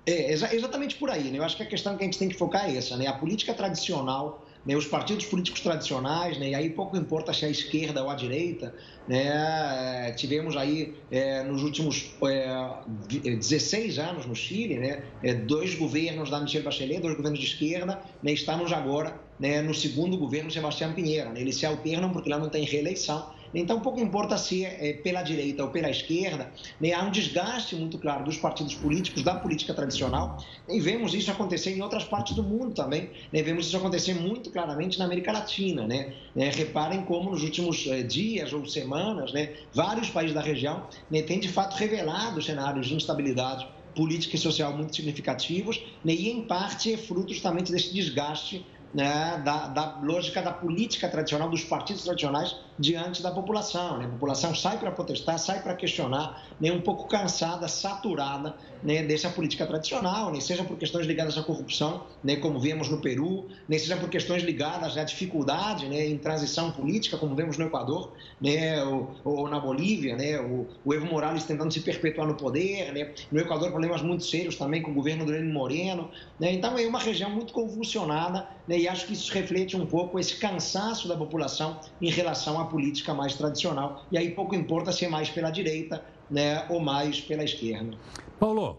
É, exatamente por aí. Né? Eu acho que a questão que a gente tem que focar é essa. Né? A política tradicional, né? os partidos políticos tradicionais, né? e aí pouco importa se é a esquerda ou a direita, né? É, tivemos aí é, nos últimos é, 16 anos no Chile, né? É, dois governos da Michelle Bachelet, dois governos de esquerda, né? estamos agora né? no segundo governo Sebastião Pinheira. Né? Eles se alternam porque lá não tem reeleição então, pouco importa se é pela direita ou pela esquerda, né, há um desgaste muito claro dos partidos políticos, da política tradicional, e vemos isso acontecer em outras partes do mundo também. Né, vemos isso acontecer muito claramente na América Latina. Né? É, reparem como nos últimos é, dias ou semanas, né, vários países da região né, têm de fato revelado cenários de instabilidade política e social muito significativos, né, e em parte é fruto justamente desse desgaste né, da, da, lógica da política tradicional, dos partidos tradicionais diante da população. Né? A população sai para protestar, sai para questionar, né, um pouco cansada, saturada né, dessa política tradicional, né, seja por questões ligadas à corrupção, né, como vemos no Peru, né, seja por questões ligadas à dificuldade né, em transição política, como vemos no Equador, né, ou, ou na Bolívia, né, o, o, Evo Morales tentando se perpetuar no poder, né, no Equador problemas muito sérios também com o governo do Lenin Moreno. Né, então é uma região muito convulsionada né, e acho que isso reflete um pouco esse cansaço da população em relação à política mais tradicional. E aí pouco importa se é mais pela direita né, ou mais pela esquerda. Paulo,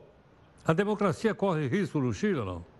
a democracia corre risco no Chile ou não?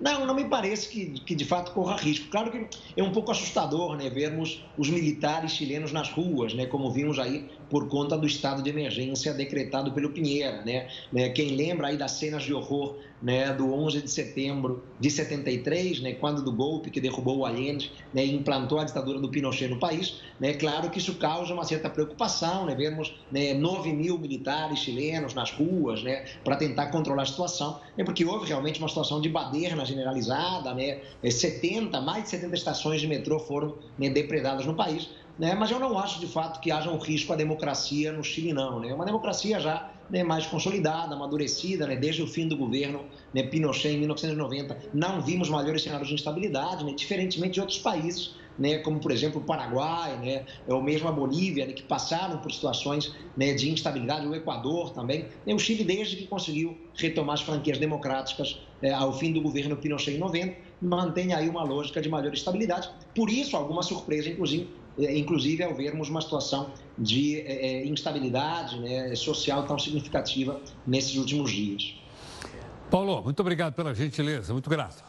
Não, não me parece que, que de fato corra risco. Claro que é um pouco assustador né, vermos os militares chilenos nas ruas, né, como vimos aí por conta do estado de emergência decretado pelo Pinheira. Né? né quem lembra aí das cenas de horror né, do 11 de setembro de 73, né, quando do golpe que derrubou o Allende né, e implantou a ditadura do Pinochet no país, né, claro que isso causa uma certa preocupação, né, vermos né, 9 mil militares chilenos nas ruas né, para tentar controlar a situação, né, porque houve realmente uma situação de baderna generalizada, né, 70, é, mais de 70 estações de metrô foram né, depredadas no país, né, mas eu não acho de fato que haja um risco à democracia no Chile, não. Né, uma democracia já né, mais consolidada, amadurecida, né, desde o fim do governo né, Pinochet em 1990, não vimos maiores cenários de instabilidade, né, diferentemente de outros países, né, como por exemplo o Paraguai, né, ou mesmo a Bolívia, né, que passaram por situações né, de instabilidade, o Equador também. Né, o Chile, desde que conseguiu retomar as franquias democráticas é, ao fim do governo Pinochet em 90, mantém aí uma lógica de maior estabilidade. Por isso, alguma surpresa, inclusive, inclusive ao vermos uma situação de é, é, instabilidade né, social tão significativa nesses últimos dias. Paulo, muito obrigado pela gentileza, muito grato.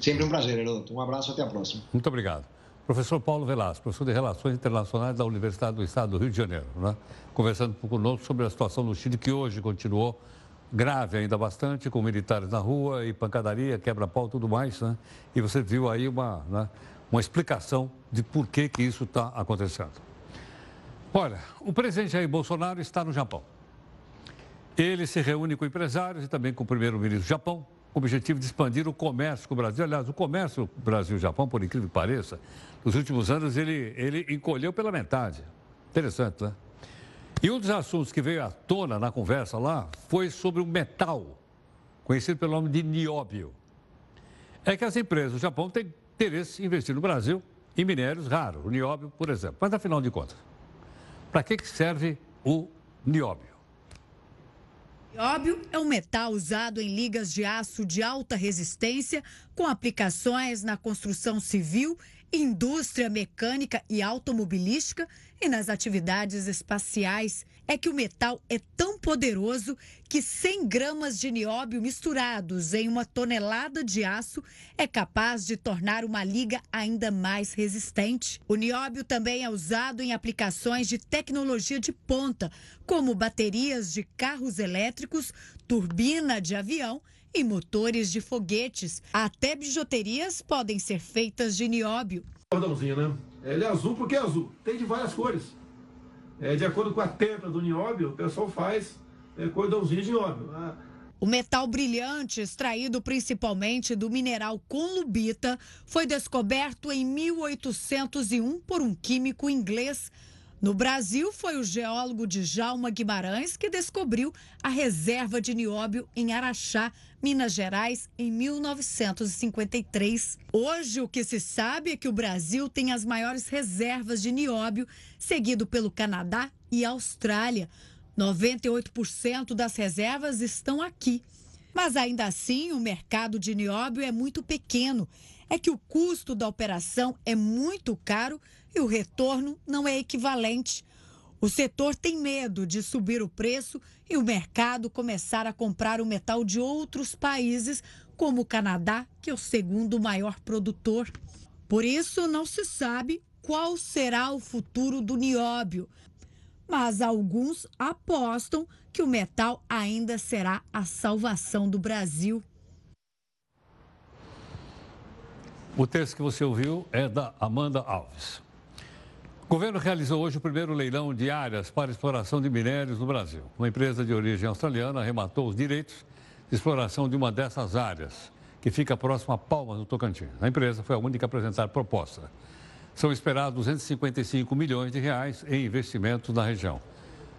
Sempre um prazer, Heroto. Um abraço, até a próxima. Muito obrigado. Professor Paulo Velasco, professor de Relações Internacionais da Universidade do Estado do Rio de Janeiro, né? conversando conosco sobre a situação no Chile, que hoje continuou grave ainda bastante, com militares na rua e pancadaria, quebra-pau e tudo mais. Né? E você viu aí uma, né, uma explicação de por que, que isso está acontecendo. Olha, o presidente Jair Bolsonaro está no Japão. Ele se reúne com empresários e também com o primeiro-ministro do Japão, com o objetivo de expandir o comércio com o Brasil. Aliás, o comércio Brasil-Japão, por incrível que pareça, nos últimos anos ele, ele encolheu pela metade. Interessante, né? E um dos assuntos que veio à tona na conversa lá foi sobre o metal, conhecido pelo nome de nióbio. É que as empresas do Japão têm interesse em investir no Brasil em minérios raros, o nióbio, por exemplo. Mas, afinal de contas, para que serve o nióbio? Nióbio é um metal usado em ligas de aço de alta resistência, com aplicações na construção civil, indústria mecânica e automobilística e nas atividades espaciais é que o metal é tão poderoso que 100 gramas de nióbio misturados em uma tonelada de aço é capaz de tornar uma liga ainda mais resistente. O nióbio também é usado em aplicações de tecnologia de ponta, como baterias de carros elétricos, turbina de avião e motores de foguetes. Até bijuterias podem ser feitas de nióbio. Cordãozinho, né? Ele é azul porque é azul. Tem de várias cores. É, de acordo com a tenda do nióbio, o pessoal faz é, cordãozinho de nióbio. Ah, o metal brilhante, extraído principalmente do mineral conlubita, foi descoberto em 1801 por um químico inglês. No Brasil, foi o geólogo Djalma Guimarães que descobriu a reserva de nióbio em Araxá, Minas Gerais, em 1953. Hoje, o que se sabe é que o Brasil tem as maiores reservas de nióbio, seguido pelo Canadá e Austrália. 98% das reservas estão aqui. Mas ainda assim, o mercado de nióbio é muito pequeno. É que o custo da operação é muito caro e o retorno não é equivalente. O setor tem medo de subir o preço e o mercado começar a comprar o metal de outros países, como o Canadá, que é o segundo maior produtor. Por isso, não se sabe qual será o futuro do nióbio mas alguns apostam que o metal ainda será a salvação do Brasil. O texto que você ouviu é da Amanda Alves. O governo realizou hoje o primeiro leilão de áreas para exploração de minérios no Brasil. Uma empresa de origem australiana arrematou os direitos de exploração de uma dessas áreas, que fica próxima a Palmas, no Tocantins. A empresa foi a única a apresentar proposta são esperados 255 milhões de reais em investimentos na região.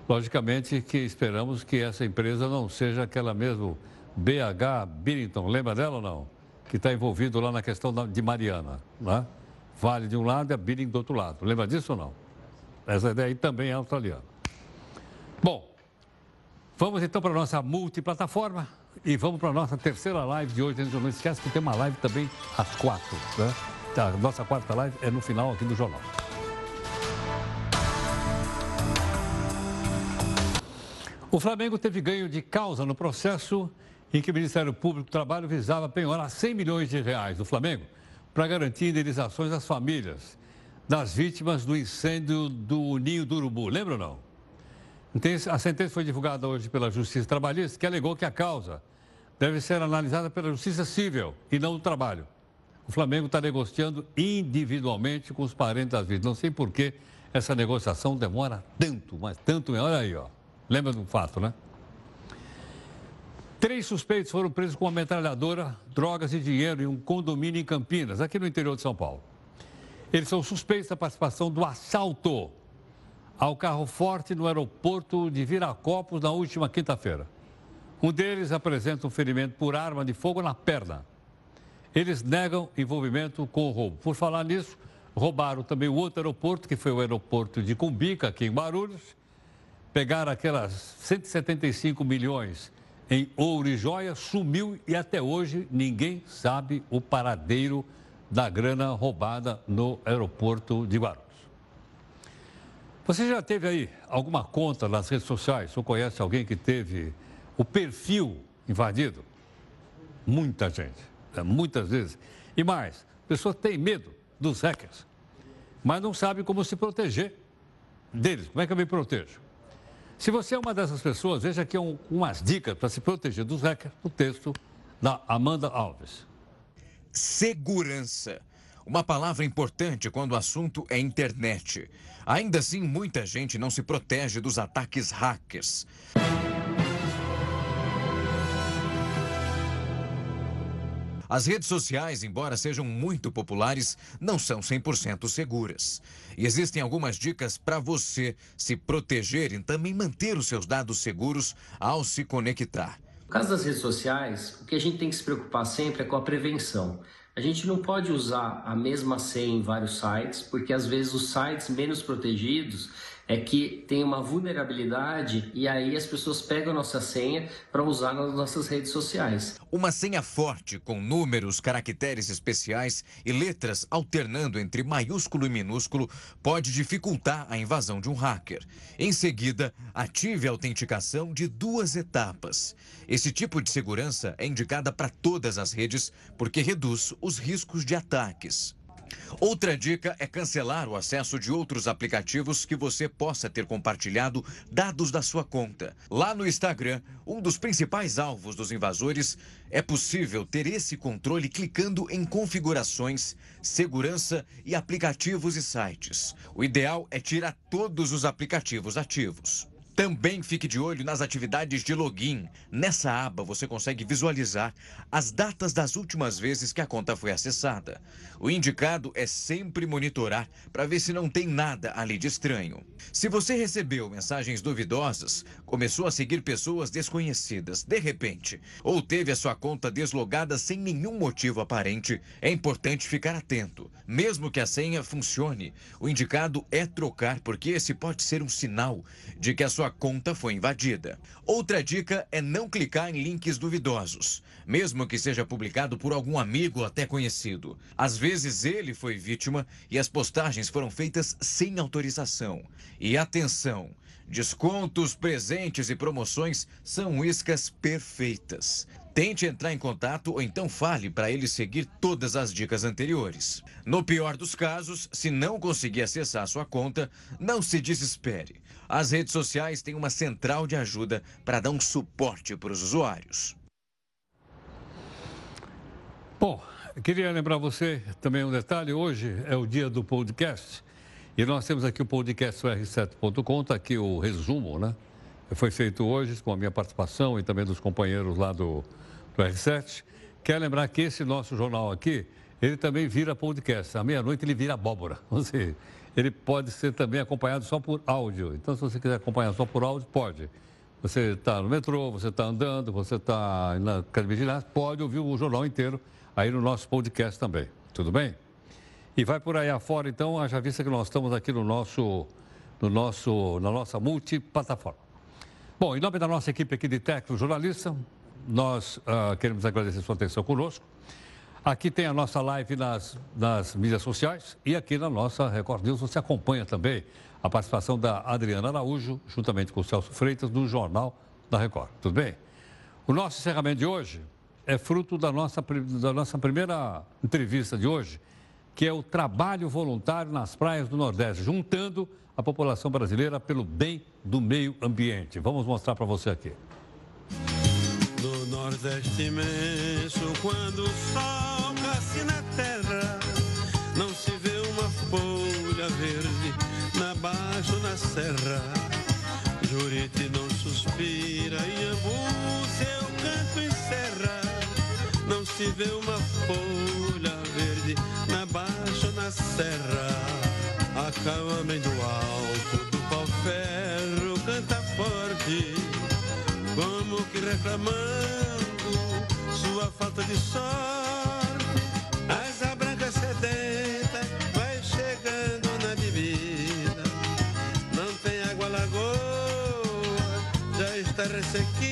Logicamente que esperamos que essa empresa não seja aquela mesmo BH Billington, lembra dela ou não? Que está envolvido lá na questão de Mariana, né? Vale de um lado e a Billington do outro lado. Lembra disso ou não? Essa ideia aí também é australiana. Bom, vamos então para a nossa multiplataforma e vamos para a nossa terceira live de hoje. Não esquece que tem uma live também às quatro, né? A nossa quarta live é no final aqui do jornal. O Flamengo teve ganho de causa no processo em que o Ministério Público do Trabalho visava penhorar 100 milhões de reais do Flamengo para garantir indenizações às famílias das vítimas do incêndio do Ninho do Urubu. Lembra ou não? A sentença foi divulgada hoje pela Justiça Trabalhista, que alegou que a causa deve ser analisada pela Justiça Civil e não do Trabalho. O Flamengo está negociando individualmente com os parentes das vítimas. Não sei por que essa negociação demora tanto, mas tanto. Olha aí, ó. Lembra do fato, né? Três suspeitos foram presos com uma metralhadora, drogas e dinheiro em um condomínio em Campinas, aqui no interior de São Paulo. Eles são suspeitos da participação do assalto ao carro forte no aeroporto de Viracopos na última quinta-feira. Um deles apresenta um ferimento por arma de fogo na perna. Eles negam envolvimento com o roubo. Por falar nisso, roubaram também o outro aeroporto, que foi o aeroporto de Cumbica, aqui em Barulhos. Pegaram aquelas 175 milhões em ouro e joia, sumiu e até hoje ninguém sabe o paradeiro da grana roubada no aeroporto de Guarulhos. Você já teve aí alguma conta nas redes sociais ou conhece alguém que teve o perfil invadido? Muita gente. É, muitas vezes. E mais, pessoas têm medo dos hackers, mas não sabem como se proteger deles. Como é que eu me protejo? Se você é uma dessas pessoas, veja aqui um, umas dicas para se proteger dos hackers, o texto da Amanda Alves. Segurança. Uma palavra importante quando o assunto é internet. Ainda assim, muita gente não se protege dos ataques hackers. As redes sociais, embora sejam muito populares, não são 100% seguras. E existem algumas dicas para você se proteger e também manter os seus dados seguros ao se conectar. No caso das redes sociais, o que a gente tem que se preocupar sempre é com a prevenção. A gente não pode usar a mesma senha em vários sites, porque às vezes os sites menos protegidos é que tem uma vulnerabilidade e aí as pessoas pegam nossa senha para usar nas nossas redes sociais. Uma senha forte com números, caracteres especiais e letras alternando entre maiúsculo e minúsculo pode dificultar a invasão de um hacker. Em seguida, ative a autenticação de duas etapas. Esse tipo de segurança é indicada para todas as redes porque reduz os riscos de ataques. Outra dica é cancelar o acesso de outros aplicativos que você possa ter compartilhado dados da sua conta. Lá no Instagram, um dos principais alvos dos invasores, é possível ter esse controle clicando em configurações, segurança e aplicativos e sites. O ideal é tirar todos os aplicativos ativos. Também fique de olho nas atividades de login. Nessa aba você consegue visualizar as datas das últimas vezes que a conta foi acessada. O indicado é sempre monitorar para ver se não tem nada ali de estranho. Se você recebeu mensagens duvidosas, começou a seguir pessoas desconhecidas de repente, ou teve a sua conta deslogada sem nenhum motivo aparente, é importante ficar atento. Mesmo que a senha funcione, o indicado é trocar, porque esse pode ser um sinal de que a sua sua conta foi invadida. Outra dica é não clicar em links duvidosos, mesmo que seja publicado por algum amigo ou até conhecido. Às vezes ele foi vítima e as postagens foram feitas sem autorização. E atenção! Descontos, presentes e promoções são iscas perfeitas. Tente entrar em contato ou então fale para ele seguir todas as dicas anteriores. No pior dos casos, se não conseguir acessar sua conta, não se desespere. As redes sociais têm uma central de ajuda para dar um suporte para os usuários. Bom, queria lembrar você também um detalhe: hoje é o dia do podcast. E nós temos aqui o podcast r7.com, está aqui o resumo, né? Foi feito hoje com a minha participação e também dos companheiros lá do, do R7. Quer lembrar que esse nosso jornal aqui, ele também vira podcast. À meia-noite ele vira abóbora. Seja, ele pode ser também acompanhado só por áudio. Então, se você quiser acompanhar só por áudio, pode. Você está no metrô, você está andando, você está na academia de ginástica, pode ouvir o jornal inteiro aí no nosso podcast também. Tudo bem? E vai por aí afora, então, haja vista que nós estamos aqui no nosso, no nosso, na nossa multiplataforma. Bom, em nome da nossa equipe aqui de técnico jornalista, nós uh, queremos agradecer sua atenção conosco. Aqui tem a nossa live nas, nas mídias sociais e aqui na nossa Record News você acompanha também a participação da Adriana Araújo, juntamente com o Celso Freitas, no Jornal da Record. Tudo bem? O nosso encerramento de hoje é fruto da nossa, da nossa primeira entrevista de hoje, que é o trabalho voluntário nas praias do Nordeste, juntando a população brasileira pelo bem do meio ambiente. Vamos mostrar para você aqui. No Nordeste imenso, quando sol na terra, não se vê uma folha verde na baixo na serra. Jurite não suspira e Ambu seu canto encerra. Não se vê uma folha verde na baixo na serra. A calma do alto do pau-ferro canta forte como que reclamando sua falta de sorte. music